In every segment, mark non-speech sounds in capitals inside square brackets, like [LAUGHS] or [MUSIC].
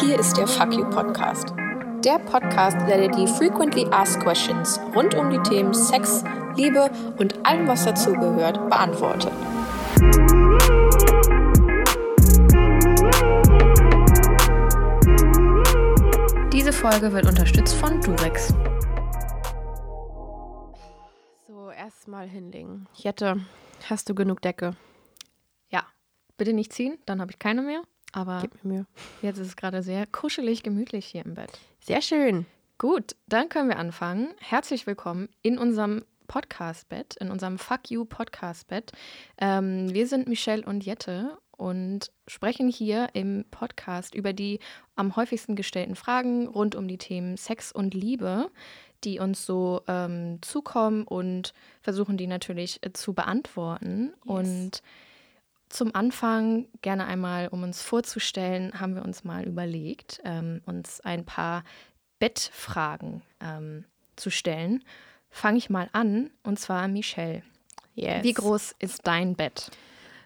Hier ist der Fuck You Podcast. Der Podcast, der dir die Frequently Asked Questions rund um die Themen Sex, Liebe und allem, was dazugehört, beantwortet. Diese Folge wird unterstützt von Durex. So, erstmal hinlegen. Jette, hast du genug Decke? Ja, bitte nicht ziehen, dann habe ich keine mehr. Aber Gib mir Mühe. jetzt ist es gerade sehr kuschelig, gemütlich hier im Bett. Sehr schön. Gut, dann können wir anfangen. Herzlich willkommen in unserem Podcast-Bett, in unserem Fuck You Podcast-Bett. Ähm, wir sind Michelle und Jette und sprechen hier im Podcast über die am häufigsten gestellten Fragen rund um die Themen Sex und Liebe, die uns so ähm, zukommen und versuchen die natürlich äh, zu beantworten. Und zum Anfang, gerne einmal, um uns vorzustellen, haben wir uns mal überlegt, ähm, uns ein paar Bettfragen ähm, zu stellen. Fange ich mal an, und zwar Michelle. Yes. Wie groß ist dein Bett?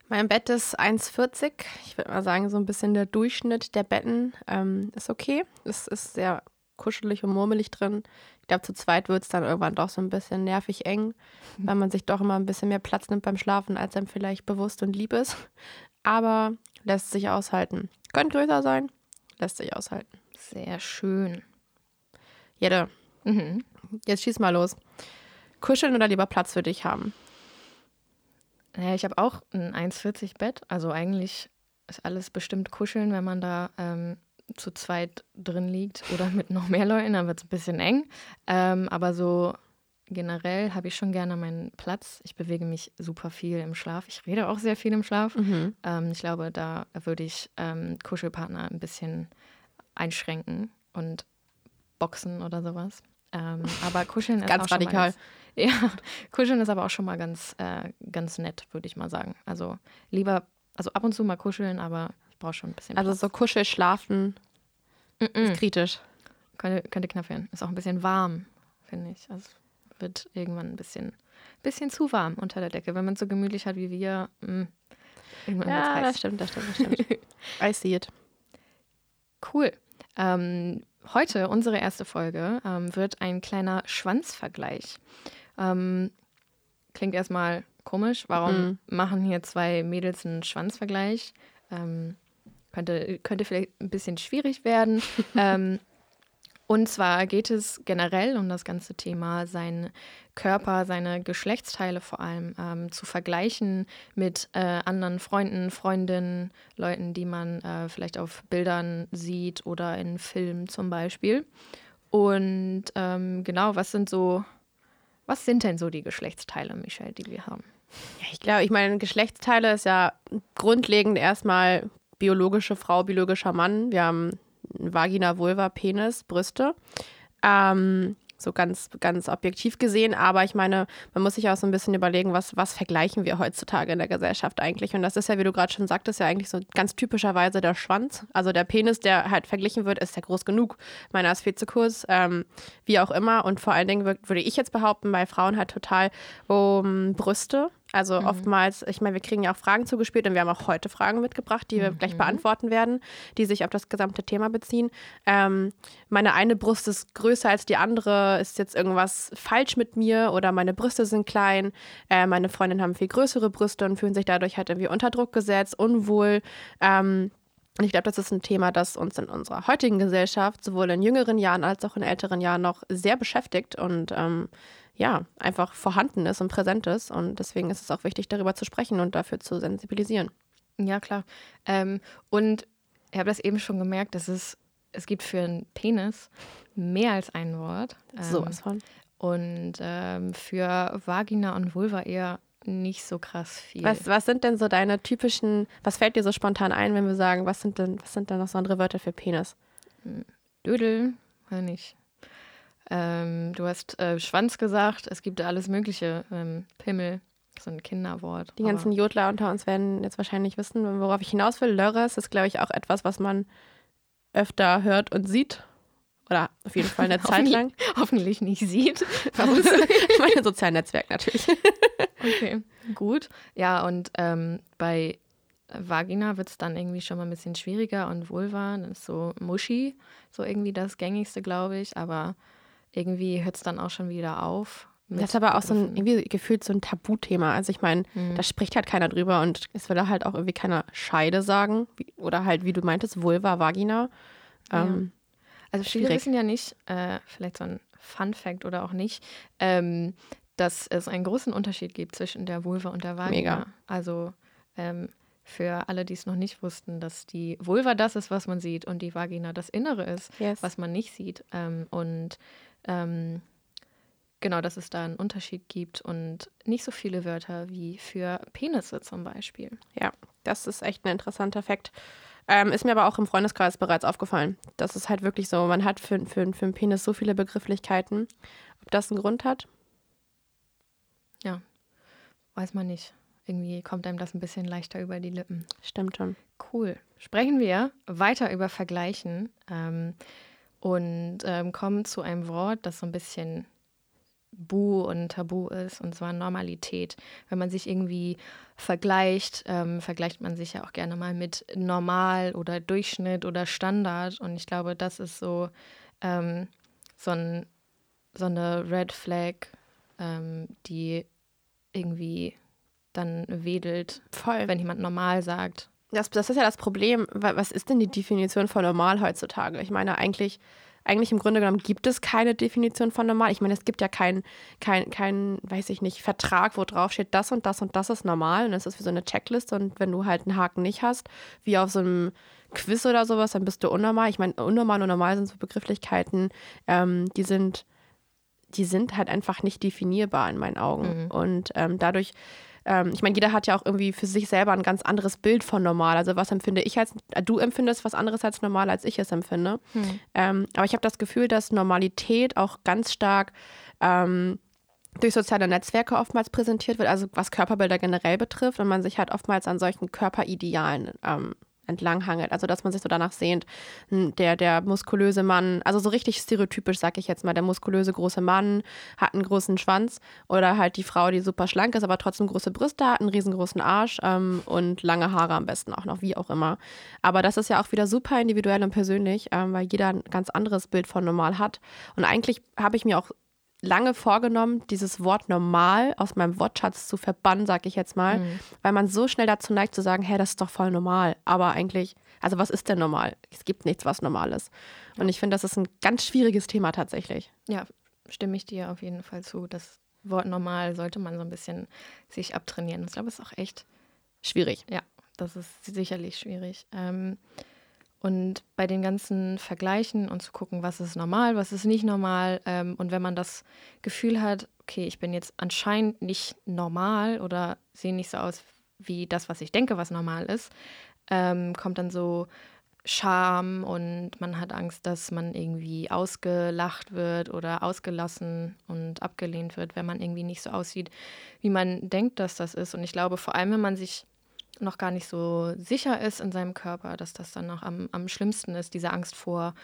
Mein Bett ist 1,40. Ich würde mal sagen, so ein bisschen der Durchschnitt der Betten ähm, ist okay. Es ist sehr kuschelig und murmelig drin. Ich glaube, zu zweit wird es dann irgendwann doch so ein bisschen nervig eng, weil man sich doch immer ein bisschen mehr Platz nimmt beim Schlafen, als einem vielleicht bewusst und lieb ist. Aber lässt sich aushalten. Könnte größer sein, lässt sich aushalten. Sehr schön. Jede, Mhm. jetzt schieß mal los. Kuscheln oder lieber Platz für dich haben? Ja, ich habe auch ein 1,40 Bett. Also eigentlich ist alles bestimmt kuscheln, wenn man da ähm, zu zweit drin liegt oder [LAUGHS] mit noch mehr Leuten, dann wird es ein bisschen eng. Ähm, aber so generell habe ich schon gerne meinen Platz. Ich bewege mich super viel im Schlaf. Ich rede auch sehr viel im Schlaf. Mhm. Ähm, ich glaube, da würde ich ähm, Kuschelpartner ein bisschen einschränken und boxen oder sowas. Ähm, aber kuscheln [LAUGHS] ist Ganz auch schon radikal. Mal ganz, [LAUGHS] ja, kuscheln ist aber auch schon mal ganz, äh, ganz nett, würde ich mal sagen. Also lieber, also ab und zu mal kuscheln, aber brauche schon ein bisschen. Also so Kuschel, Schlafen Platz. ist Mm-mm. kritisch. könnte, könnte knapp werden. Ist auch ein bisschen warm, finde ich. Also es wird irgendwann ein bisschen, bisschen zu warm unter der Decke. Wenn man es so gemütlich hat wie wir, mm, irgendwann Ja, heiß. das stimmt, das stimmt, das stimmt. [LAUGHS] I see it. Cool. Ähm, heute, unsere erste Folge, ähm, wird ein kleiner Schwanzvergleich. Ähm, klingt erstmal komisch. Warum Mhm. machen hier zwei Mädels einen Schwanzvergleich? Ähm, könnte, könnte vielleicht ein bisschen schwierig werden. [LAUGHS] ähm, und zwar geht es generell um das ganze Thema, seinen Körper, seine Geschlechtsteile vor allem ähm, zu vergleichen mit äh, anderen Freunden, Freundinnen, Leuten, die man äh, vielleicht auf Bildern sieht oder in Filmen zum Beispiel. Und ähm, genau, was sind so, was sind denn so die Geschlechtsteile, Michelle, die wir haben? Ja, ich glaube, ich meine, Geschlechtsteile ist ja grundlegend erstmal biologische Frau, biologischer Mann. Wir haben Vagina, Vulva, Penis, Brüste. Ähm, so ganz, ganz objektiv gesehen. Aber ich meine, man muss sich auch so ein bisschen überlegen, was, was vergleichen wir heutzutage in der Gesellschaft eigentlich? Und das ist ja, wie du gerade schon sagtest, ja eigentlich so ganz typischerweise der Schwanz. Also der Penis, der halt verglichen wird, ist ja groß genug. Meiner ist viel zu kurz, ähm, wie auch immer. Und vor allen Dingen würd- würde ich jetzt behaupten, bei Frauen halt total um Brüste. Also oftmals, ich meine, wir kriegen ja auch Fragen zugespielt und wir haben auch heute Fragen mitgebracht, die wir gleich beantworten werden, die sich auf das gesamte Thema beziehen. Ähm, meine eine Brust ist größer als die andere, ist jetzt irgendwas falsch mit mir oder meine Brüste sind klein, äh, meine Freundinnen haben viel größere Brüste und fühlen sich dadurch halt irgendwie unter Druck gesetzt, unwohl. Ähm, und ich glaube, das ist ein Thema, das uns in unserer heutigen Gesellschaft sowohl in jüngeren Jahren als auch in älteren Jahren noch sehr beschäftigt und ähm, ja, einfach vorhanden ist und präsent ist. Und deswegen ist es auch wichtig, darüber zu sprechen und dafür zu sensibilisieren. Ja, klar. Ähm, und ich habe das eben schon gemerkt, dass es, es gibt für einen Penis mehr als ein Wort. Ähm, Sowas von. Und ähm, für Vagina und Vulva eher nicht so krass viel. Was, was sind denn so deine typischen, was fällt dir so spontan ein, wenn wir sagen, was sind denn, was sind denn noch so andere Wörter für Penis? Dödel, weiß nicht. Ähm, du hast äh, Schwanz gesagt, es gibt alles Mögliche. Ähm, Pimmel, so ein Kinderwort. Die ganzen Jodler unter uns werden jetzt wahrscheinlich wissen, worauf ich hinaus will. Lörres ist, glaube ich, auch etwas, was man öfter hört und sieht. Oder auf jeden Fall eine [LAUGHS] Zeit lang. hoffentlich nicht sieht. [LAUGHS] ich [LAUGHS] meine, sozialen Netzwerk natürlich. Okay, gut. Ja, und ähm, bei Vagina wird es dann irgendwie schon mal ein bisschen schwieriger und Vulva, das ist so mushy, so irgendwie das gängigste, glaube ich. Aber irgendwie hört es dann auch schon wieder auf. Das ist aber auch so ein, irgendwie gefühlt so ein Tabuthema. Also ich meine, mhm. da spricht halt keiner drüber und es will halt auch irgendwie keiner Scheide sagen. Oder halt, wie du meintest, Vulva, Vagina. Ähm, ja. Also viele schwierig. wissen ja nicht, äh, vielleicht so ein Fun Fact oder auch nicht, ähm, dass es einen großen Unterschied gibt zwischen der Vulva und der Vagina. Mega. Also ähm, für alle, die es noch nicht wussten, dass die Vulva das ist, was man sieht und die Vagina das Innere ist, yes. was man nicht sieht. Ähm, und ähm, genau, dass es da einen Unterschied gibt und nicht so viele Wörter wie für Penisse zum Beispiel. Ja, das ist echt ein interessanter Fakt. Ähm, ist mir aber auch im Freundeskreis bereits aufgefallen. Das ist halt wirklich so, man hat für, für, für einen Penis so viele Begrifflichkeiten. Ob das einen Grund hat? Ja, weiß man nicht. Irgendwie kommt einem das ein bisschen leichter über die Lippen. Stimmt schon. Cool. Sprechen wir weiter über Vergleichen ähm, und ähm, kommen zu einem Wort, das so ein bisschen Bu und Tabu ist, und zwar Normalität. Wenn man sich irgendwie vergleicht, ähm, vergleicht man sich ja auch gerne mal mit Normal oder Durchschnitt oder Standard. Und ich glaube, das ist so, ähm, so, ein, so eine Red Flag, ähm, die irgendwie dann wedelt, Voll. wenn jemand normal sagt. Das, das ist ja das Problem. Was ist denn die Definition von normal heutzutage? Ich meine, eigentlich eigentlich im Grunde genommen gibt es keine Definition von normal. Ich meine, es gibt ja keinen, kein, kein, weiß ich nicht, Vertrag, wo drauf steht, das und das und das ist normal. Und das ist wie so eine Checkliste. Und wenn du halt einen Haken nicht hast, wie auf so einem Quiz oder sowas, dann bist du unnormal. Ich meine, unnormal und normal sind so Begrifflichkeiten, ähm, die sind, die sind halt einfach nicht definierbar in meinen Augen. Mhm. Und ähm, dadurch ähm, ich meine, jeder hat ja auch irgendwie für sich selber ein ganz anderes Bild von normal. Also was empfinde ich als, äh, du empfindest was anderes als normal, als ich es empfinde. Hm. Ähm, aber ich habe das Gefühl, dass Normalität auch ganz stark ähm, durch soziale Netzwerke oftmals präsentiert wird, also was Körperbilder generell betrifft und man sich halt oftmals an solchen Körperidealen ähm, entlanghangelt. Also dass man sich so danach sehnt, der, der muskulöse Mann, also so richtig stereotypisch, sag ich jetzt mal, der muskulöse große Mann hat einen großen Schwanz oder halt die Frau, die super schlank ist, aber trotzdem große Brüste hat, einen riesengroßen Arsch ähm, und lange Haare am besten auch noch, wie auch immer. Aber das ist ja auch wieder super individuell und persönlich, ähm, weil jeder ein ganz anderes Bild von normal hat. Und eigentlich habe ich mir auch lange vorgenommen, dieses Wort normal aus meinem Wortschatz zu verbannen, sag ich jetzt mal, mhm. weil man so schnell dazu neigt zu sagen, hey, das ist doch voll normal. Aber eigentlich, also was ist denn normal? Es gibt nichts, was normal ist. Ja. Und ich finde, das ist ein ganz schwieriges Thema tatsächlich. Ja, stimme ich dir auf jeden Fall zu. Das Wort normal sollte man so ein bisschen sich abtrainieren. Ich glaube, es ist auch echt schwierig. Ja, das ist sicherlich schwierig. Ähm, und bei den ganzen Vergleichen und zu gucken, was ist normal, was ist nicht normal. Ähm, und wenn man das Gefühl hat, okay, ich bin jetzt anscheinend nicht normal oder sehe nicht so aus wie das, was ich denke, was normal ist, ähm, kommt dann so Scham und man hat Angst, dass man irgendwie ausgelacht wird oder ausgelassen und abgelehnt wird, wenn man irgendwie nicht so aussieht, wie man denkt, dass das ist. Und ich glaube, vor allem, wenn man sich noch gar nicht so sicher ist in seinem Körper, dass das dann noch am, am schlimmsten ist, diese Angst vor,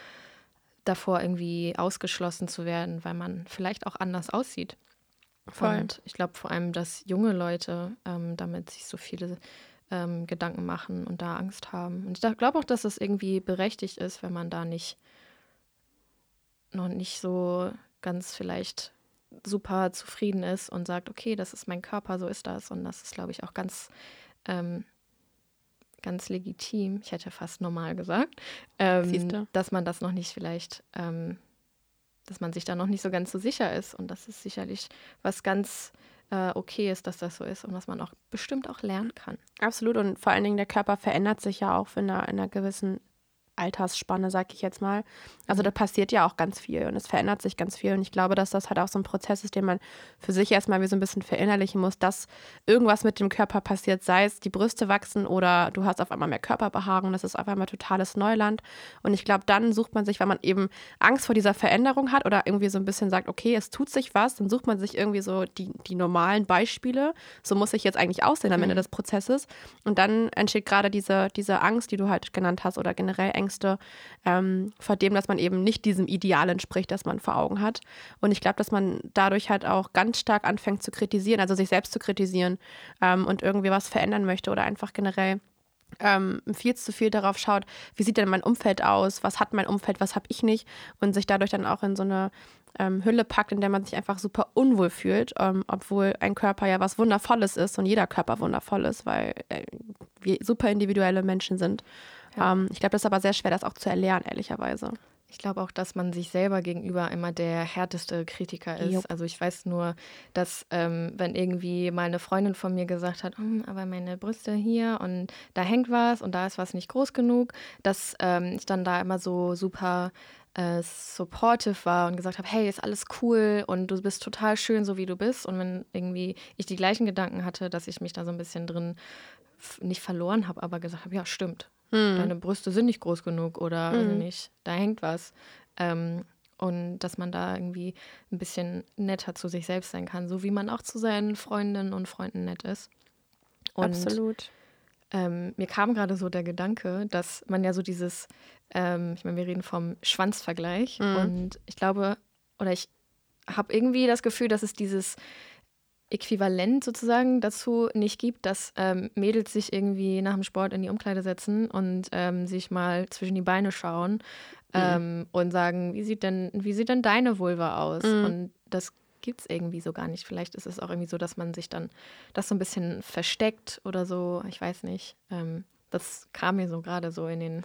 davor irgendwie ausgeschlossen zu werden, weil man vielleicht auch anders aussieht. Voll. Und ich glaube vor allem, dass junge Leute ähm, damit sich so viele ähm, Gedanken machen und da Angst haben. Und ich glaube auch, dass es irgendwie berechtigt ist, wenn man da nicht noch nicht so ganz vielleicht super zufrieden ist und sagt, okay, das ist mein Körper, so ist das. Und das ist, glaube ich, auch ganz ähm, ganz legitim, ich hätte fast normal gesagt, ähm, dass man das noch nicht vielleicht, ähm, dass man sich da noch nicht so ganz so sicher ist. Und das ist sicherlich was ganz äh, okay ist, dass das so ist und was man auch bestimmt auch lernen kann. Absolut. Und vor allen Dingen der Körper verändert sich ja auch in einer, in einer gewissen Altersspanne, sag ich jetzt mal. Also da passiert ja auch ganz viel und es verändert sich ganz viel. Und ich glaube, dass das halt auch so ein Prozess ist, den man für sich erstmal wie so ein bisschen verinnerlichen muss, dass irgendwas mit dem Körper passiert, sei es die Brüste wachsen oder du hast auf einmal mehr Körperbehaarung, das ist auf einmal totales Neuland. Und ich glaube, dann sucht man sich, wenn man eben Angst vor dieser Veränderung hat oder irgendwie so ein bisschen sagt, okay, es tut sich was, dann sucht man sich irgendwie so die, die normalen Beispiele. So muss ich jetzt eigentlich aussehen am Ende mhm. des Prozesses. Und dann entsteht gerade diese, diese Angst, die du halt genannt hast oder generell Ängste Ängste ähm, vor dem, dass man eben nicht diesem Ideal entspricht, das man vor Augen hat. Und ich glaube, dass man dadurch halt auch ganz stark anfängt zu kritisieren, also sich selbst zu kritisieren ähm, und irgendwie was verändern möchte oder einfach generell ähm, viel zu viel darauf schaut, wie sieht denn mein Umfeld aus, was hat mein Umfeld, was habe ich nicht und sich dadurch dann auch in so eine ähm, Hülle packt, in der man sich einfach super unwohl fühlt, ähm, obwohl ein Körper ja was Wundervolles ist und jeder Körper wundervoll ist, weil äh, wir super individuelle Menschen sind. Ja. Ähm, ich glaube, das ist aber sehr schwer, das auch zu erlernen, ehrlicherweise. Ich glaube auch, dass man sich selber gegenüber immer der härteste Kritiker ist. Jupp. Also ich weiß nur, dass ähm, wenn irgendwie mal eine Freundin von mir gesagt hat, hm, aber meine Brüste hier und da hängt was und da ist was nicht groß genug, dass ähm, ich dann da immer so super äh, supportive war und gesagt habe, hey, ist alles cool und du bist total schön, so wie du bist. Und wenn irgendwie ich die gleichen Gedanken hatte, dass ich mich da so ein bisschen drin nicht verloren habe, aber gesagt habe, ja, stimmt, hm. deine Brüste sind nicht groß genug oder hm. nicht, da hängt was. Ähm, und dass man da irgendwie ein bisschen netter zu sich selbst sein kann, so wie man auch zu seinen Freundinnen und Freunden nett ist. Und, Absolut. Ähm, mir kam gerade so der Gedanke, dass man ja so dieses, ähm, ich meine, wir reden vom Schwanzvergleich mhm. und ich glaube, oder ich habe irgendwie das Gefühl, dass es dieses Äquivalent sozusagen dazu nicht gibt, dass ähm, Mädels sich irgendwie nach dem Sport in die Umkleide setzen und ähm, sich mal zwischen die Beine schauen mhm. ähm, und sagen, wie sieht denn, wie sieht denn deine Vulva aus? Mhm. Und das gibt es irgendwie so gar nicht. Vielleicht ist es auch irgendwie so, dass man sich dann das so ein bisschen versteckt oder so. Ich weiß nicht. Ähm, das kam mir so gerade so in den.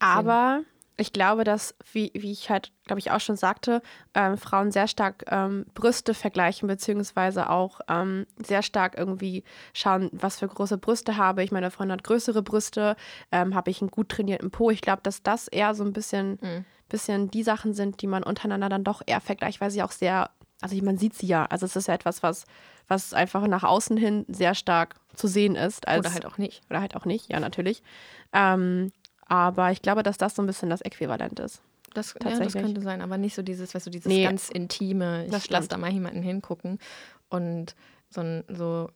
Aber ich glaube, dass, wie, wie ich halt, glaube ich, auch schon sagte, ähm, Frauen sehr stark ähm, Brüste vergleichen, beziehungsweise auch ähm, sehr stark irgendwie schauen, was für große Brüste habe ich. Meine Freundin hat größere Brüste, ähm, habe ich einen gut trainierten Po. Ich glaube, dass das eher so ein bisschen, mhm. bisschen die Sachen sind, die man untereinander dann doch eher vergleicht, weil sie auch sehr, also man sieht sie ja. Also es ist ja etwas, was, was einfach nach außen hin sehr stark zu sehen ist. Als, oder halt auch nicht. Oder halt auch nicht, ja, natürlich. Ähm, aber ich glaube, dass das so ein bisschen das Äquivalent ist. Das, ja, das könnte sein, aber nicht so dieses, weißt du, dieses nee, ganz intime, ich lasse da mal jemanden hingucken und so, so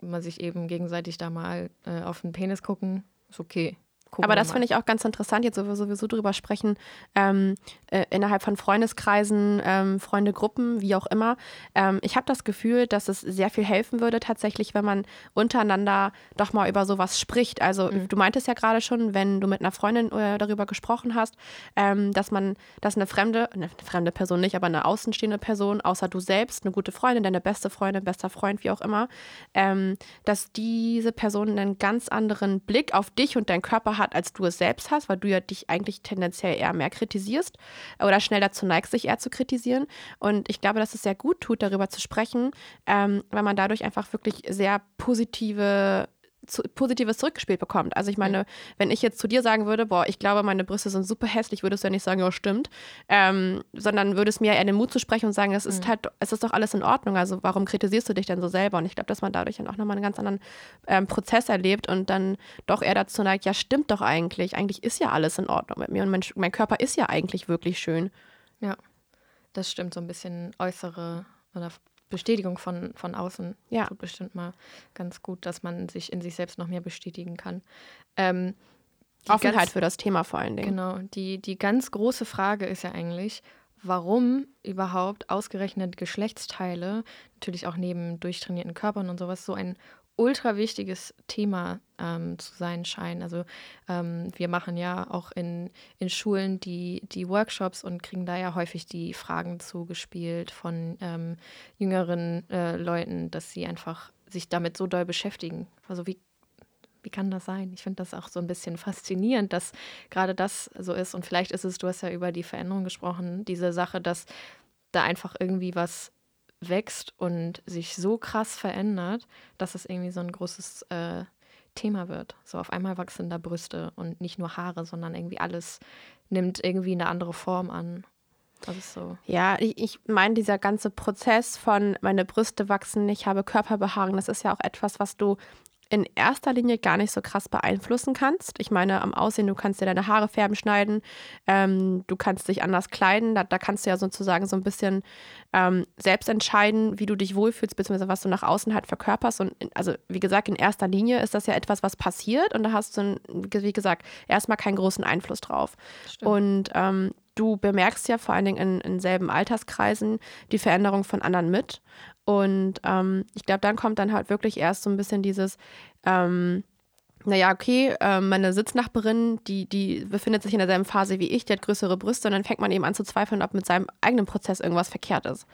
mal sich eben gegenseitig da mal äh, auf den Penis gucken, ist okay. Gucken Aber das finde ich auch ganz interessant, jetzt wo wir sowieso drüber sprechen, ähm, äh, innerhalb von Freundeskreisen, ähm, Freundegruppen, wie auch immer. Ähm, ich habe das Gefühl, dass es sehr viel helfen würde tatsächlich, wenn man untereinander doch mal über sowas spricht. Also mhm. du meintest ja gerade schon, wenn du mit einer Freundin äh, darüber gesprochen hast, ähm, dass man, dass eine fremde, eine fremde Person nicht, aber eine außenstehende Person, außer du selbst, eine gute Freundin, deine beste Freundin, bester Freund, wie auch immer, ähm, dass diese Person einen ganz anderen Blick auf dich und deinen Körper hat hat, als du es selbst hast, weil du ja dich eigentlich tendenziell eher mehr kritisierst oder schnell dazu neigst, sich eher zu kritisieren. Und ich glaube, dass es sehr gut tut, darüber zu sprechen, ähm, weil man dadurch einfach wirklich sehr positive zu, Positives zurückgespielt bekommt. Also ich meine, wenn ich jetzt zu dir sagen würde, boah, ich glaube, meine Brüste sind super hässlich, würdest du ja nicht sagen, ja, stimmt, ähm, sondern würdest mir eher den Mut zu sprechen und sagen, es ist mhm. halt, es ist doch alles in Ordnung, also warum kritisierst du dich denn so selber? Und ich glaube, dass man dadurch dann auch nochmal einen ganz anderen ähm, Prozess erlebt und dann doch eher dazu neigt, ja, stimmt doch eigentlich, eigentlich ist ja alles in Ordnung mit mir und mein, mein Körper ist ja eigentlich wirklich schön. Ja, das stimmt, so ein bisschen äußere oder Bestätigung von, von außen ja. tut bestimmt mal ganz gut, dass man sich in sich selbst noch mehr bestätigen kann. Ähm, Offenheit ganz, für das Thema vor allen Dingen. Genau. Die, die ganz große Frage ist ja eigentlich, warum überhaupt ausgerechnet Geschlechtsteile, natürlich auch neben durchtrainierten Körpern und sowas, so ein ultra wichtiges Thema ähm, zu sein scheinen. Also ähm, wir machen ja auch in, in Schulen die, die Workshops und kriegen da ja häufig die Fragen zugespielt von ähm, jüngeren äh, Leuten, dass sie einfach sich damit so doll beschäftigen. Also wie, wie kann das sein? Ich finde das auch so ein bisschen faszinierend, dass gerade das so ist. Und vielleicht ist es, du hast ja über die Veränderung gesprochen, diese Sache, dass da einfach irgendwie was wächst und sich so krass verändert, dass es irgendwie so ein großes äh, Thema wird. So auf einmal wachsen da Brüste und nicht nur Haare, sondern irgendwie alles nimmt irgendwie eine andere Form an. Ist so. Ja, ich, ich meine, dieser ganze Prozess von meine Brüste wachsen, ich habe Körperbehaarung, das ist ja auch etwas, was du in erster Linie gar nicht so krass beeinflussen kannst. Ich meine, am Aussehen, du kannst dir deine Haare färben, schneiden, ähm, du kannst dich anders kleiden, da, da, kannst du ja sozusagen so ein bisschen ähm, selbst entscheiden, wie du dich wohlfühlst, beziehungsweise was du nach außen halt verkörperst. Und in, also, wie gesagt, in erster Linie ist das ja etwas, was passiert und da hast du, wie gesagt, erstmal keinen großen Einfluss drauf. Stimmt. Und ähm, du bemerkst ja vor allen Dingen in, in selben Alterskreisen die Veränderung von anderen mit. Und ähm, ich glaube, dann kommt dann halt wirklich erst so ein bisschen dieses, ähm, naja, okay, äh, meine Sitznachbarin, die, die befindet sich in derselben Phase wie ich, die hat größere Brüste und dann fängt man eben an zu zweifeln, ob mit seinem eigenen Prozess irgendwas verkehrt ist.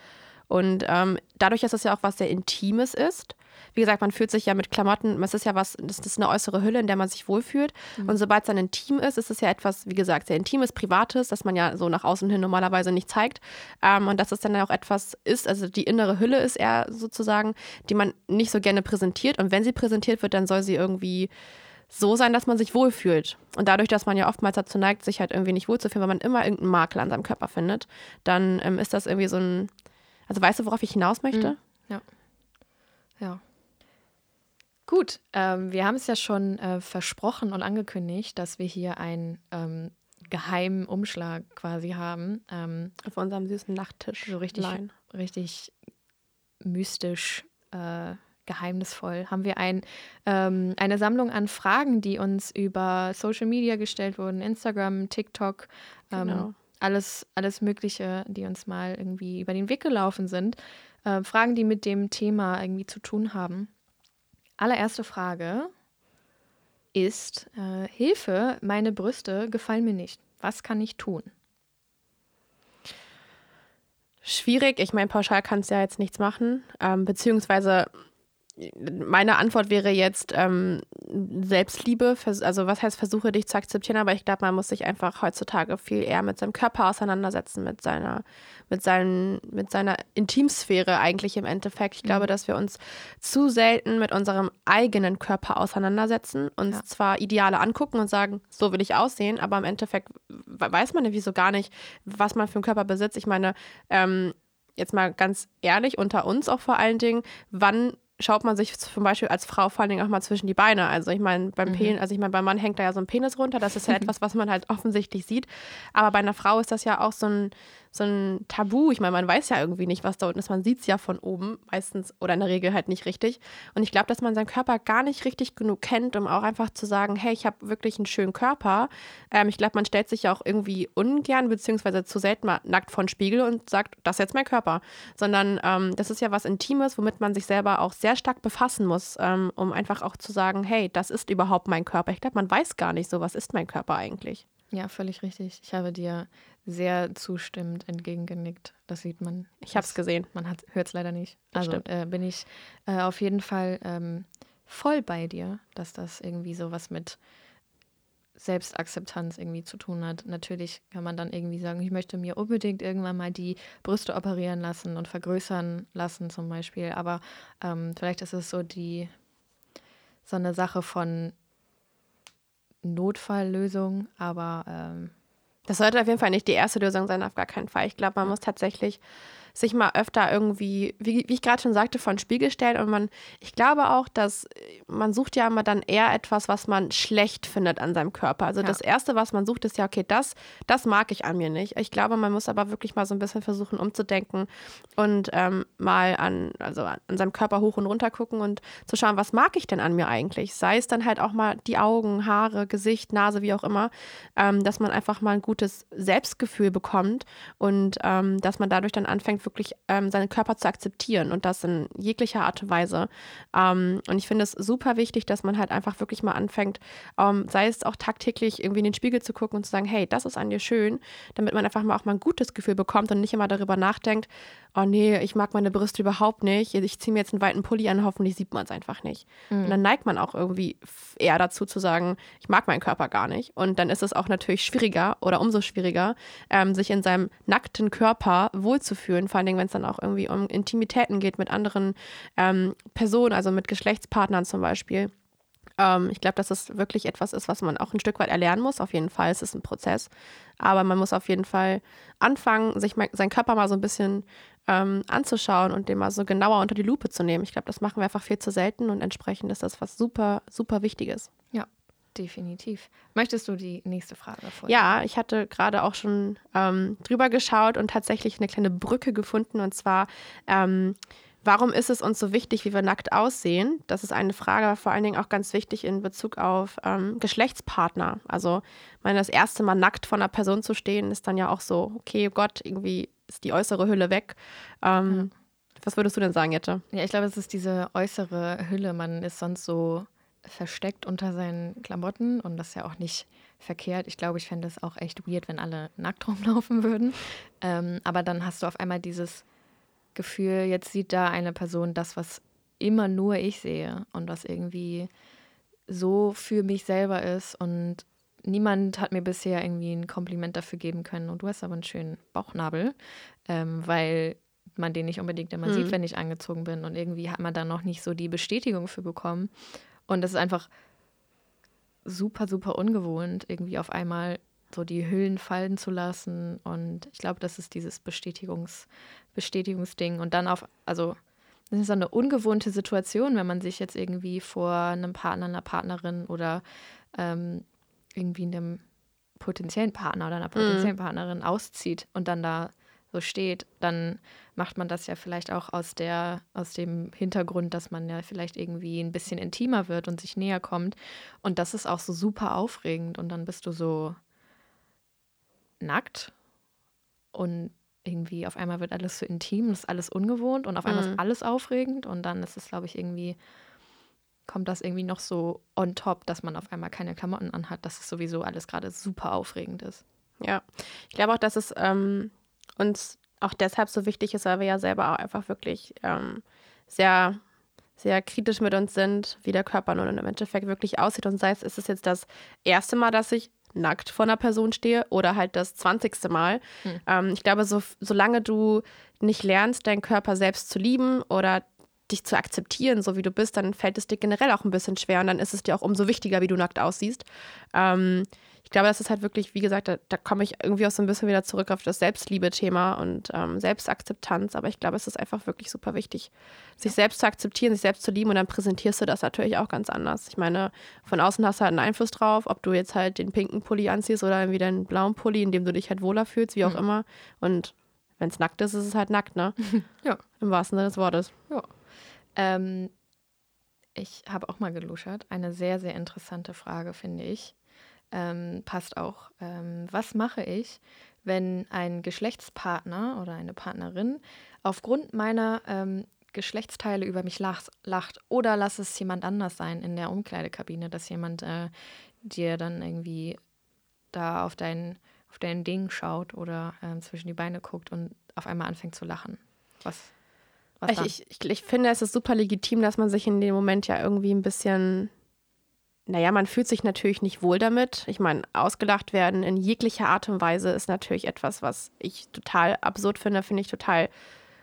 Und ähm, dadurch, dass das ja auch was sehr Intimes ist, wie gesagt, man fühlt sich ja mit Klamotten, es ist ja was, das ist eine äußere Hülle, in der man sich wohlfühlt. Mhm. Und sobald es dann intim ist, ist es ja etwas, wie gesagt, sehr Intimes, Privates, das man ja so nach außen hin normalerweise nicht zeigt. Ähm, und dass es dann auch etwas ist, also die innere Hülle ist eher sozusagen, die man nicht so gerne präsentiert. Und wenn sie präsentiert wird, dann soll sie irgendwie so sein, dass man sich wohlfühlt. Und dadurch, dass man ja oftmals dazu neigt, sich halt irgendwie nicht wohlzufühlen, weil man immer irgendeinen Makel an seinem Körper findet, dann ähm, ist das irgendwie so ein. Also weißt du, worauf ich hinaus möchte? Mhm. Ja. Ja. Gut, ähm, wir haben es ja schon äh, versprochen und angekündigt, dass wir hier einen ähm, geheimen Umschlag quasi haben. Ähm, Auf unserem süßen Nachttisch. So richtig, richtig mystisch. Äh, geheimnisvoll, haben wir ein, ähm, eine Sammlung an Fragen, die uns über Social Media gestellt wurden, Instagram, TikTok, ähm, genau. Alles, alles Mögliche, die uns mal irgendwie über den Weg gelaufen sind. Äh, Fragen, die mit dem Thema irgendwie zu tun haben. Allererste Frage ist, äh, Hilfe, meine Brüste gefallen mir nicht. Was kann ich tun? Schwierig. Ich meine, pauschal kannst du ja jetzt nichts machen. Ähm, beziehungsweise meine Antwort wäre jetzt ähm, Selbstliebe. Also was heißt, versuche dich zu akzeptieren, aber ich glaube, man muss sich einfach heutzutage viel eher mit seinem Körper auseinandersetzen, mit seiner, mit seinen, mit seiner Intimsphäre eigentlich im Endeffekt. Ich glaube, mhm. dass wir uns zu selten mit unserem eigenen Körper auseinandersetzen, uns ja. zwar Ideale angucken und sagen, so will ich aussehen, aber im Endeffekt weiß man ja wieso gar nicht, was man für einen Körper besitzt. Ich meine, ähm, jetzt mal ganz ehrlich, unter uns auch vor allen Dingen, wann schaut man sich zum Beispiel als Frau vor allen Dingen auch mal zwischen die Beine. Also ich meine, beim mhm. Penis, also ich meine, beim Mann hängt da ja so ein Penis runter, das ist ja [LAUGHS] etwas, was man halt offensichtlich sieht. Aber bei einer Frau ist das ja auch so ein, so ein Tabu. Ich meine, man weiß ja irgendwie nicht, was da unten ist. Man sieht es ja von oben meistens oder in der Regel halt nicht richtig. Und ich glaube, dass man seinen Körper gar nicht richtig genug kennt, um auch einfach zu sagen, hey, ich habe wirklich einen schönen Körper. Ähm, ich glaube, man stellt sich ja auch irgendwie ungern beziehungsweise zu selten mal nackt vor den Spiegel und sagt, das ist jetzt mein Körper. Sondern ähm, das ist ja was Intimes, womit man sich selber auch sehr stark befassen muss, ähm, um einfach auch zu sagen, hey, das ist überhaupt mein Körper. Ich glaube, man weiß gar nicht so, was ist mein Körper eigentlich. Ja, völlig richtig. Ich habe dir sehr zustimmend entgegengenickt. Das sieht man. Ich habe es gesehen. Man hört es leider nicht. Also äh, bin ich äh, auf jeden Fall ähm, voll bei dir, dass das irgendwie so was mit Selbstakzeptanz irgendwie zu tun hat. Natürlich kann man dann irgendwie sagen, ich möchte mir unbedingt irgendwann mal die Brüste operieren lassen und vergrößern lassen zum Beispiel. Aber ähm, vielleicht ist es so die so eine Sache von Notfalllösung, aber ähm, das sollte auf jeden Fall nicht die erste Lösung sein, auf gar keinen Fall. Ich glaube, man muss tatsächlich sich mal öfter irgendwie, wie, wie ich gerade schon sagte, von Spiegel stellen. Und man, ich glaube auch, dass man sucht ja immer dann eher etwas, was man schlecht findet an seinem Körper. Also ja. das Erste, was man sucht, ist ja, okay, das, das mag ich an mir nicht. Ich glaube, man muss aber wirklich mal so ein bisschen versuchen, umzudenken und ähm, mal an, also an seinem Körper hoch und runter gucken und zu schauen, was mag ich denn an mir eigentlich? Sei es dann halt auch mal die Augen, Haare, Gesicht, Nase, wie auch immer, ähm, dass man einfach mal ein gutes Selbstgefühl bekommt und ähm, dass man dadurch dann anfängt, wirklich ähm, seinen Körper zu akzeptieren und das in jeglicher Art und Weise. Ähm, und ich finde es super wichtig, dass man halt einfach wirklich mal anfängt, ähm, sei es auch tagtäglich irgendwie in den Spiegel zu gucken und zu sagen, hey, das ist an dir schön, damit man einfach mal auch mal ein gutes Gefühl bekommt und nicht immer darüber nachdenkt, oh nee, ich mag meine Brüste überhaupt nicht, ich ziehe mir jetzt einen weiten Pulli an, hoffentlich sieht man es einfach nicht. Mhm. Und dann neigt man auch irgendwie eher dazu zu sagen, ich mag meinen Körper gar nicht. Und dann ist es auch natürlich schwieriger oder umso schwieriger, ähm, sich in seinem nackten Körper wohlzufühlen, vor allen Dingen, wenn es dann auch irgendwie um Intimitäten geht mit anderen ähm, Personen, also mit Geschlechtspartnern zum Beispiel. Ähm, ich glaube, dass das wirklich etwas ist, was man auch ein Stück weit erlernen muss. Auf jeden Fall, es ist ein Prozess. Aber man muss auf jeden Fall anfangen, sich mal, seinen Körper mal so ein bisschen ähm, anzuschauen und den mal so genauer unter die Lupe zu nehmen. Ich glaube, das machen wir einfach viel zu selten und entsprechend ist das was super, super Wichtiges. Ja, Definitiv. Möchtest du die nächste Frage vorstellen? Ja, ich hatte gerade auch schon ähm, drüber geschaut und tatsächlich eine kleine Brücke gefunden. Und zwar, ähm, warum ist es uns so wichtig, wie wir nackt aussehen? Das ist eine Frage, aber vor allen Dingen auch ganz wichtig in Bezug auf ähm, Geschlechtspartner. Also, meine, das erste Mal nackt vor einer Person zu stehen, ist dann ja auch so, okay, Gott, irgendwie ist die äußere Hülle weg. Ähm, ja. Was würdest du denn sagen, Jette? Ja, ich glaube, es ist diese äußere Hülle. Man ist sonst so versteckt unter seinen Klamotten und das ist ja auch nicht verkehrt. Ich glaube, ich fände es auch echt weird, wenn alle nackt [LAUGHS] rumlaufen würden. Ähm, aber dann hast du auf einmal dieses Gefühl, jetzt sieht da eine Person das, was immer nur ich sehe und was irgendwie so für mich selber ist und niemand hat mir bisher irgendwie ein Kompliment dafür geben können und du hast aber einen schönen Bauchnabel, ähm, weil man den nicht unbedingt immer mhm. sieht, wenn ich angezogen bin und irgendwie hat man da noch nicht so die Bestätigung für bekommen und das ist einfach super, super ungewohnt, irgendwie auf einmal so die Hüllen fallen zu lassen. Und ich glaube, das ist dieses Bestätigungs, Bestätigungsding. Und dann auf, also das ist so eine ungewohnte Situation, wenn man sich jetzt irgendwie vor einem Partner, einer Partnerin oder ähm, irgendwie einem potenziellen Partner oder einer potenziellen mhm. Partnerin auszieht und dann da so steht, dann macht man das ja vielleicht auch aus der, aus dem Hintergrund, dass man ja vielleicht irgendwie ein bisschen intimer wird und sich näher kommt. Und das ist auch so super aufregend. Und dann bist du so nackt und irgendwie auf einmal wird alles so intim, ist alles ungewohnt und auf einmal mhm. ist alles aufregend und dann ist es, glaube ich, irgendwie, kommt das irgendwie noch so on top, dass man auf einmal keine Klamotten anhat, dass es sowieso alles gerade super aufregend ist. Ja, ich glaube auch, dass es ähm, uns auch deshalb so wichtig ist, weil wir ja selber auch einfach wirklich ähm, sehr, sehr kritisch mit uns sind, wie der Körper nun im Endeffekt wirklich aussieht. Und sei es, ist es jetzt das erste Mal, dass ich nackt vor einer Person stehe oder halt das zwanzigste Mal. Hm. Ähm, ich glaube, so, solange du nicht lernst, deinen Körper selbst zu lieben oder dich zu akzeptieren, so wie du bist, dann fällt es dir generell auch ein bisschen schwer und dann ist es dir auch umso wichtiger, wie du nackt aussiehst. Ähm, glaube, das ist halt wirklich, wie gesagt, da, da komme ich irgendwie auch so ein bisschen wieder zurück auf das Selbstliebe-Thema und ähm, Selbstakzeptanz. Aber ich glaube, es ist einfach wirklich super wichtig, sich selbst zu akzeptieren, sich selbst zu lieben und dann präsentierst du das natürlich auch ganz anders. Ich meine, von außen hast du halt einen Einfluss drauf, ob du jetzt halt den pinken Pulli anziehst oder irgendwie den blauen Pulli, in dem du dich halt wohler fühlst, wie auch mhm. immer. Und wenn es nackt ist, ist es halt nackt, ne? [LAUGHS] ja. Im wahrsten Sinne des Wortes. Ja. Ähm, ich habe auch mal geluschert. Eine sehr, sehr interessante Frage, finde ich ähm, passt auch. Ähm, was mache ich, wenn ein Geschlechtspartner oder eine Partnerin aufgrund meiner ähm, Geschlechtsteile über mich lach, lacht oder lass es jemand anders sein in der Umkleidekabine, dass jemand äh, dir dann irgendwie da auf dein, auf dein Ding schaut oder äh, zwischen die Beine guckt und auf einmal anfängt zu lachen. Was, was ich, ich, ich finde, es ist super legitim, dass man sich in dem Moment ja irgendwie ein bisschen naja, man fühlt sich natürlich nicht wohl damit. Ich meine, ausgelacht werden in jeglicher Art und Weise ist natürlich etwas, was ich total absurd finde, finde ich total.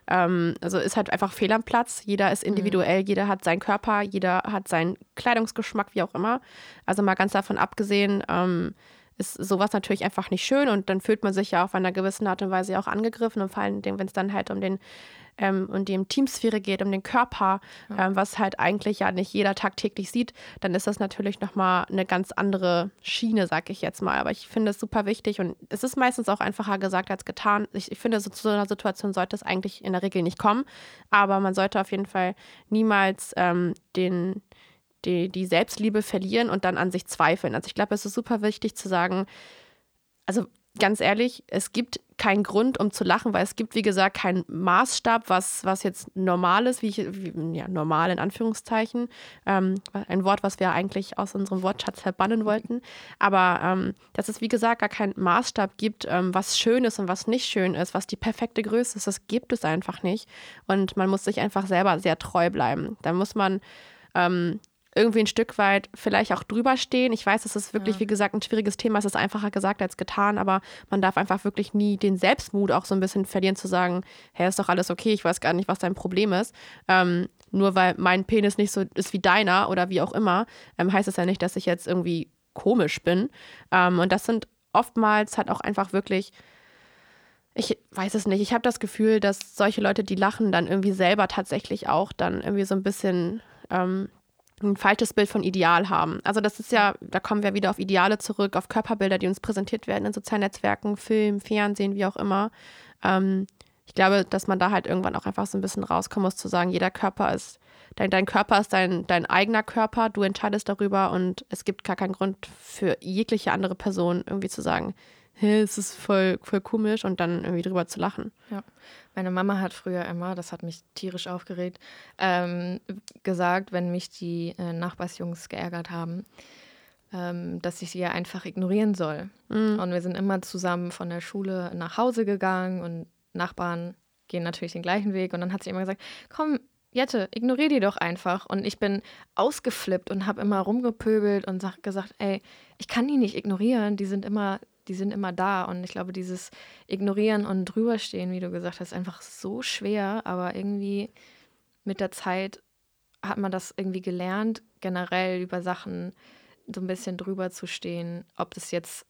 Ähm, also ist halt einfach fehl am Platz. Jeder ist mhm. individuell, mhm. jeder hat seinen Körper, jeder hat seinen Kleidungsgeschmack, wie auch immer. Also mal ganz davon abgesehen, ähm, ist sowas natürlich einfach nicht schön und dann fühlt man sich ja auf einer gewissen Art und Weise auch angegriffen und vor allem, wenn es dann halt um den ähm, und die um Teamsphäre geht, um den Körper, ja. ähm, was halt eigentlich ja nicht jeder tagtäglich sieht, dann ist das natürlich nochmal eine ganz andere Schiene, sag ich jetzt mal. Aber ich finde es super wichtig und es ist meistens auch einfacher gesagt als getan. Ich, ich finde, so, zu so einer Situation sollte es eigentlich in der Regel nicht kommen, aber man sollte auf jeden Fall niemals ähm, den die, die Selbstliebe verlieren und dann an sich zweifeln. Also ich glaube, es ist super wichtig zu sagen, also ganz ehrlich, es gibt keinen Grund, um zu lachen, weil es gibt, wie gesagt, keinen Maßstab, was, was jetzt normal ist, wie ich, wie, ja, normal in Anführungszeichen. Ähm, ein Wort, was wir eigentlich aus unserem Wortschatz verbannen wollten. Aber ähm, dass es, wie gesagt, gar keinen Maßstab gibt, ähm, was schön ist und was nicht schön ist, was die perfekte Größe ist, das gibt es einfach nicht. Und man muss sich einfach selber sehr treu bleiben. Da muss man ähm, irgendwie ein Stück weit vielleicht auch drüber stehen. Ich weiß, es ist wirklich, ja. wie gesagt, ein schwieriges Thema. Es ist einfacher gesagt als getan, aber man darf einfach wirklich nie den Selbstmut auch so ein bisschen verlieren, zu sagen, hey, ist doch alles okay, ich weiß gar nicht, was dein Problem ist. Ähm, nur weil mein Penis nicht so ist wie deiner oder wie auch immer, ähm, heißt es ja nicht, dass ich jetzt irgendwie komisch bin. Ähm, und das sind oftmals halt auch einfach wirklich ich weiß es nicht. Ich habe das Gefühl, dass solche Leute, die lachen, dann irgendwie selber tatsächlich auch dann irgendwie so ein bisschen ähm, ein falsches Bild von Ideal haben. Also das ist ja, da kommen wir wieder auf Ideale zurück, auf Körperbilder, die uns präsentiert werden in sozialen Netzwerken, Film, Fernsehen, wie auch immer. Ähm, ich glaube, dass man da halt irgendwann auch einfach so ein bisschen rauskommen muss, zu sagen, jeder Körper ist, dein, dein Körper ist dein, dein eigener Körper, du entscheidest darüber und es gibt gar keinen Grund für jegliche andere Person irgendwie zu sagen, hey, es ist voll, voll komisch und dann irgendwie drüber zu lachen. Ja. Meine Mama hat früher immer, das hat mich tierisch aufgeregt, ähm, gesagt, wenn mich die äh, Nachbarsjungs geärgert haben, ähm, dass ich sie ja einfach ignorieren soll. Mhm. Und wir sind immer zusammen von der Schule nach Hause gegangen und Nachbarn gehen natürlich den gleichen Weg. Und dann hat sie immer gesagt, komm, Jette, ignorier die doch einfach. Und ich bin ausgeflippt und habe immer rumgepöbelt und sag, gesagt, ey, ich kann die nicht ignorieren, die sind immer, die sind immer da. Und ich glaube, dieses Ignorieren und drüberstehen, wie du gesagt hast, ist einfach so schwer, aber irgendwie mit der Zeit hat man das irgendwie gelernt, generell über Sachen so ein bisschen drüber zu stehen, ob das jetzt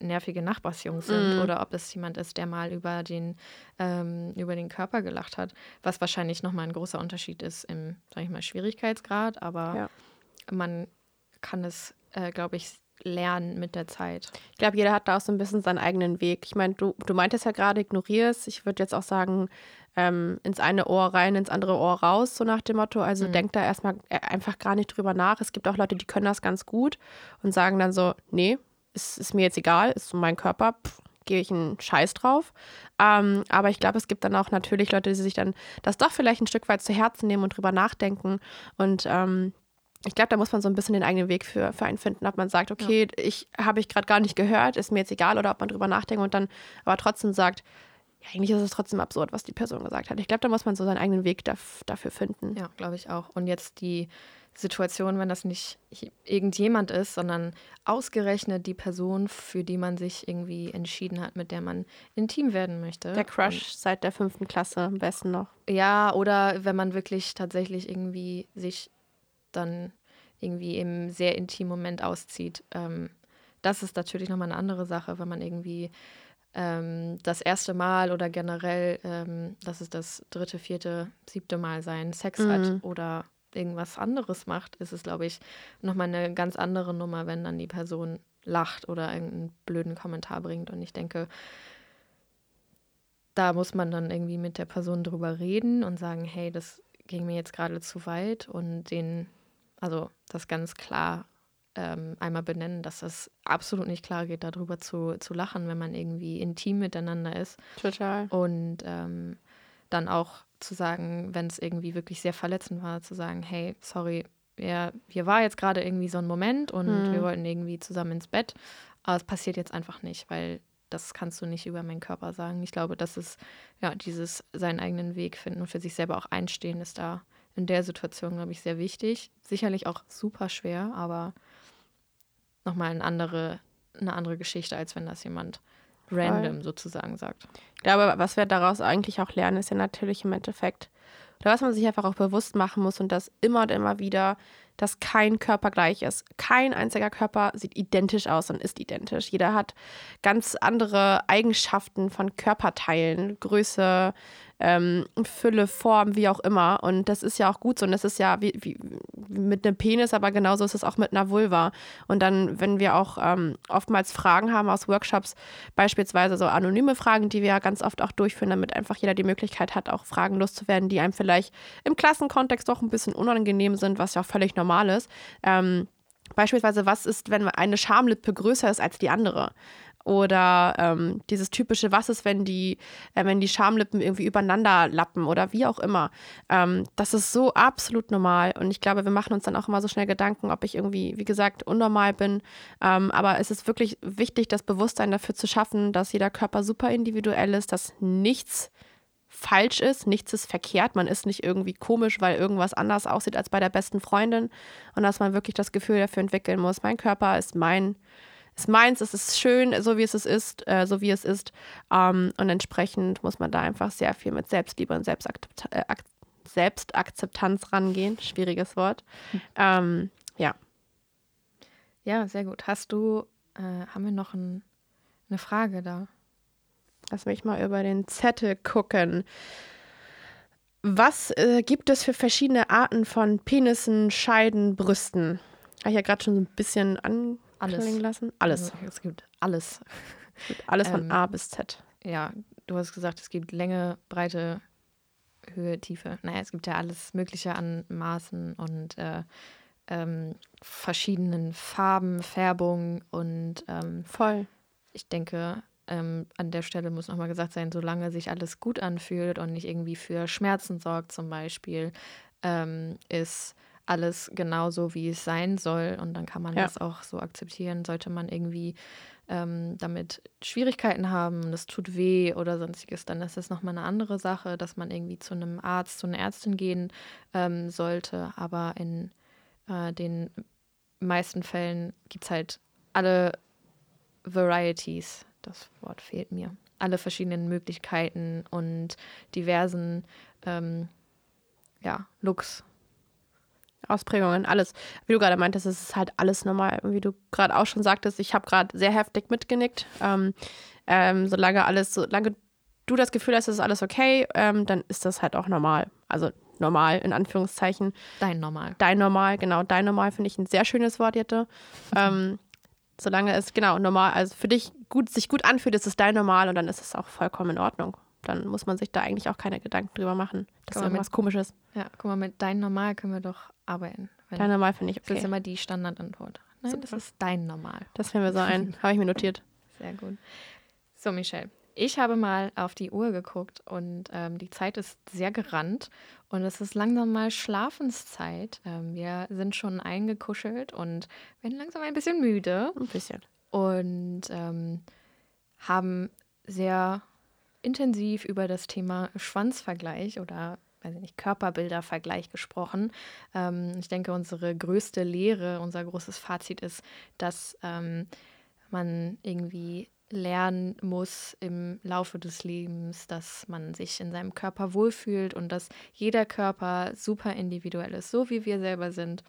nervige Nachbarsjungs sind mm. oder ob es jemand ist, der mal über den, ähm, über den Körper gelacht hat, was wahrscheinlich nochmal ein großer Unterschied ist im, sag ich mal, Schwierigkeitsgrad, aber ja. man kann es, äh, glaube ich, lernen mit der Zeit. Ich glaube, jeder hat da auch so ein bisschen seinen eigenen Weg. Ich meine, du, du meintest ja gerade, ignorier es. Ich würde jetzt auch sagen, ähm, ins eine Ohr rein, ins andere Ohr raus, so nach dem Motto. Also mhm. denk da erstmal äh, einfach gar nicht drüber nach. Es gibt auch Leute, die können das ganz gut und sagen dann so, nee, ist, ist mir jetzt egal, ist so mein Körper, gehe ich einen Scheiß drauf. Ähm, aber ich glaube, es gibt dann auch natürlich Leute, die sich dann das doch vielleicht ein Stück weit zu Herzen nehmen und drüber nachdenken. Und ähm, ich glaube, da muss man so ein bisschen den eigenen Weg für, für einen finden, ob man sagt, okay, ja. ich habe ich gerade gar nicht gehört, ist mir jetzt egal, oder ob man drüber nachdenkt und dann aber trotzdem sagt, ja, eigentlich ist es trotzdem absurd, was die Person gesagt hat. Ich glaube, da muss man so seinen eigenen Weg dafür finden. Ja, glaube ich auch. Und jetzt die Situation, wenn das nicht irgendjemand ist, sondern ausgerechnet die Person, für die man sich irgendwie entschieden hat, mit der man intim werden möchte. Der Crush Und, seit der fünften Klasse am besten noch. Ja, oder wenn man wirklich tatsächlich irgendwie sich dann irgendwie im sehr intimen Moment auszieht. Ähm, das ist natürlich nochmal eine andere Sache, wenn man irgendwie ähm, das erste Mal oder generell, ähm, dass es das dritte, vierte, siebte Mal sein, Sex mhm. hat oder irgendwas anderes macht, ist es, glaube ich, nochmal eine ganz andere Nummer, wenn dann die Person lacht oder irgendeinen blöden Kommentar bringt. Und ich denke, da muss man dann irgendwie mit der Person drüber reden und sagen, hey, das ging mir jetzt gerade zu weit und den, also das ganz klar ähm, einmal benennen, dass das absolut nicht klar geht, darüber zu, zu lachen, wenn man irgendwie intim miteinander ist. Total. Und ähm, dann auch zu sagen, wenn es irgendwie wirklich sehr verletzend war, zu sagen, hey, sorry, ja, hier war jetzt gerade irgendwie so ein Moment und mhm. wir wollten irgendwie zusammen ins Bett, aber es passiert jetzt einfach nicht, weil das kannst du nicht über meinen Körper sagen. Ich glaube, das ist ja dieses seinen eigenen Weg finden und für sich selber auch einstehen ist da in der Situation, glaube ich, sehr wichtig. Sicherlich auch super schwer, aber nochmal eine andere, eine andere Geschichte, als wenn das jemand random sozusagen sagt. Ich glaube, was wir daraus eigentlich auch lernen, ist ja natürlich im Endeffekt, oder was man sich einfach auch bewusst machen muss und das immer und immer wieder, dass kein Körper gleich ist. Kein einziger Körper sieht identisch aus und ist identisch. Jeder hat ganz andere Eigenschaften von Körperteilen, Größe, ähm, Fülle, Form, wie auch immer. Und das ist ja auch gut so. Und das ist ja wie, wie, mit einem Penis, aber genauso ist es auch mit einer Vulva. Und dann, wenn wir auch ähm, oftmals Fragen haben aus Workshops, beispielsweise so anonyme Fragen, die wir ja ganz oft auch durchführen, damit einfach jeder die Möglichkeit hat, auch Fragen loszuwerden, die einem vielleicht im Klassenkontext doch ein bisschen unangenehm sind, was ja auch völlig normal ist. Ähm, Beispielsweise, was ist, wenn eine Schamlippe größer ist als die andere? Oder ähm, dieses typische, was ist, wenn die, äh, wenn die Schamlippen irgendwie übereinander lappen oder wie auch immer. Ähm, das ist so absolut normal. Und ich glaube, wir machen uns dann auch immer so schnell Gedanken, ob ich irgendwie, wie gesagt, unnormal bin. Ähm, aber es ist wirklich wichtig, das Bewusstsein dafür zu schaffen, dass jeder Körper super individuell ist, dass nichts falsch ist, nichts ist verkehrt, man ist nicht irgendwie komisch, weil irgendwas anders aussieht als bei der besten Freundin und dass man wirklich das Gefühl dafür entwickeln muss, mein Körper ist mein ist meins, es ist schön, so wie es ist, äh, so wie es ist. Ähm, und entsprechend muss man da einfach sehr viel mit Selbstliebe und äh, Selbstakzeptanz rangehen. Schwieriges Wort. Hm. Ähm, ja. Ja, sehr gut. Hast du, äh, haben wir noch ein, eine Frage da? Lass mich mal über den Zettel gucken. Was äh, gibt es für verschiedene Arten von Penissen, Scheiden, Brüsten? Habe ich ja gerade schon so ein bisschen an alles. lassen? Alles. Also, es gibt alles. Es gibt alles von ähm, A bis Z. Ja, du hast gesagt, es gibt Länge, Breite, Höhe, Tiefe. Naja, es gibt ja alles Mögliche an Maßen und äh, ähm, verschiedenen Farben, Färbungen und ähm, voll. ich denke, ähm, an der Stelle muss nochmal gesagt sein, solange sich alles gut anfühlt und nicht irgendwie für Schmerzen sorgt zum Beispiel, ähm, ist alles genauso, wie es sein soll. Und dann kann man Ja. das auch so akzeptieren. Sollte man irgendwie ähm, damit Schwierigkeiten haben, das tut weh oder sonstiges, dann ist das nochmal eine andere Sache, dass man irgendwie zu einem Arzt, zu einer Ärztin gehen ähm, sollte. Aber in äh, den meisten Fällen gibt es halt alle Varieties, das Wort fehlt mir, alle verschiedenen Möglichkeiten und diversen ähm, ja, Looks. Ausprägungen, alles. Wie du gerade meintest, es ist halt alles normal. Wie du gerade auch schon sagtest, ich habe gerade sehr heftig mitgenickt. Ähm, ähm, solange alles, solange du das Gefühl hast, es ist alles okay, ähm, dann ist das halt auch normal. Also normal in Anführungszeichen. Dein Normal. Dein Normal, genau, dein Normal finde ich ein sehr schönes Wort, Jette. [LAUGHS] Ähm, solange es, genau, normal, also für dich gut, sich gut anfühlt, ist es dein Normal und dann ist es auch vollkommen in Ordnung. Dann muss man sich da eigentlich auch keine Gedanken drüber machen, Kann man irgendwas komisch ist. Ja, guck mal, mit dein Normal können wir doch arbeiten. Dein Normal finde ich Das ist okay. immer die Standardantwort. Nein, das Super. ist dein Normal. Das finden wir so ein. Habe ich mir notiert. Sehr gut. So, Michelle, ich habe mal auf die Uhr geguckt und ähm, die Zeit ist sehr gerannt und es ist langsam mal Schlafenszeit. Ähm, wir sind schon eingekuschelt und werden langsam ein bisschen müde Ein bisschen. und ähm, haben sehr intensiv über das Thema Schwanzvergleich oder weiß ich nicht, Körperbildervergleich gesprochen. Ähm, ich denke, unsere größte Lehre, unser großes Fazit ist, dass ähm, man irgendwie lernen muss im Laufe des Lebens, dass man sich in seinem Körper wohlfühlt und dass jeder Körper super individuell ist, so wie wir selber sind.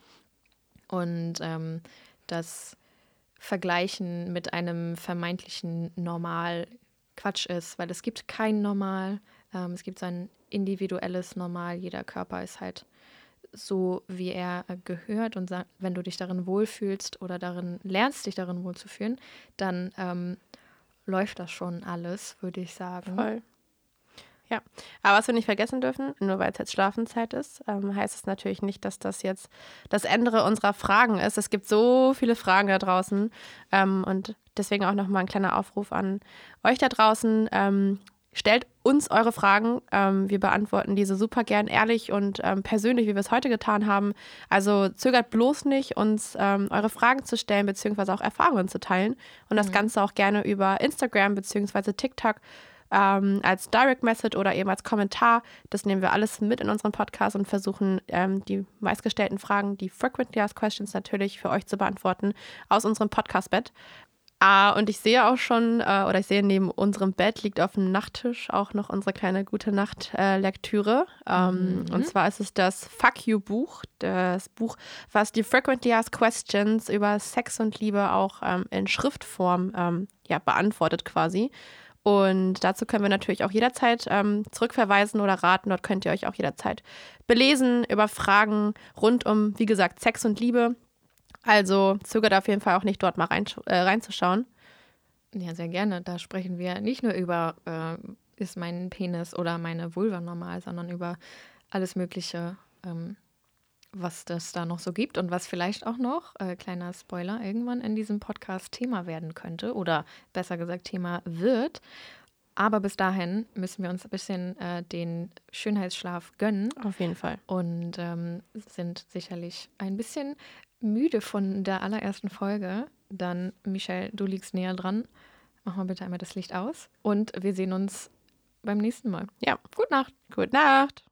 Und ähm, das Vergleichen mit einem vermeintlichen Normal Quatsch ist, weil es gibt kein Normal. Ähm, es gibt so ein individuelles Normal. Jeder Körper ist halt so, wie er gehört. Und wenn du dich darin wohlfühlst oder darin lernst, dich darin wohlzufühlen, dann ähm, läuft das schon alles, würde ich sagen. Voll. Ja, aber was wir nicht vergessen dürfen, nur weil es jetzt Schlafenszeit ist, ähm, heißt es natürlich nicht, dass das jetzt das Ende unserer Fragen ist. Es gibt so viele Fragen da draußen ähm, und deswegen auch nochmal ein kleiner Aufruf an euch da draußen. Ähm, stellt uns eure Fragen. Ähm, wir beantworten diese super gern ehrlich und ähm, persönlich, wie wir es heute getan haben. Also zögert bloß nicht, uns ähm, eure Fragen zu stellen, beziehungsweise auch Erfahrungen zu teilen. Und das Ganze auch gerne über Instagram beziehungsweise TikTok ähm, als Direct Message oder eben als Kommentar. Das nehmen wir alles mit in unseren Podcast und versuchen, ähm, die meistgestellten Fragen, die Frequently Asked Questions natürlich für euch zu beantworten, aus unserem Podcast-Bett. Ah, und ich sehe auch schon, äh, oder ich sehe neben unserem Bett liegt auf dem Nachttisch auch noch unsere kleine gute Nacht-Lektüre. ähm, Und zwar ist es das Fuck You Buch, das Buch, was die Frequently Asked Questions über Sex und Liebe auch ähm, in Schriftform ähm, ja, beantwortet quasi. Und dazu können wir natürlich auch jederzeit ähm, zurückverweisen oder raten. Dort könnt ihr euch auch jederzeit belesen über Fragen rund um, wie gesagt, Sex und Liebe. Also zögert auf jeden Fall auch nicht, dort mal rein, äh, reinzuschauen. Ja, sehr gerne. Da sprechen wir nicht nur über, äh, ist mein Penis oder meine Vulva normal, sondern über alles Mögliche, ähm, was das da noch so gibt und was vielleicht auch noch, äh, kleiner Spoiler, irgendwann in diesem Podcast Thema werden könnte oder besser gesagt Thema wird. Aber bis dahin müssen wir uns ein bisschen äh, den Schönheitsschlaf gönnen Auf jeden Fall. und ähm, sind sicherlich ein bisschen müde von der allerersten Folge. Dann, Michelle, du liegst näher dran. Mach mal bitte einmal das Licht aus. Und wir sehen uns beim nächsten Mal. Ja. Gute Nacht. Gute Nacht.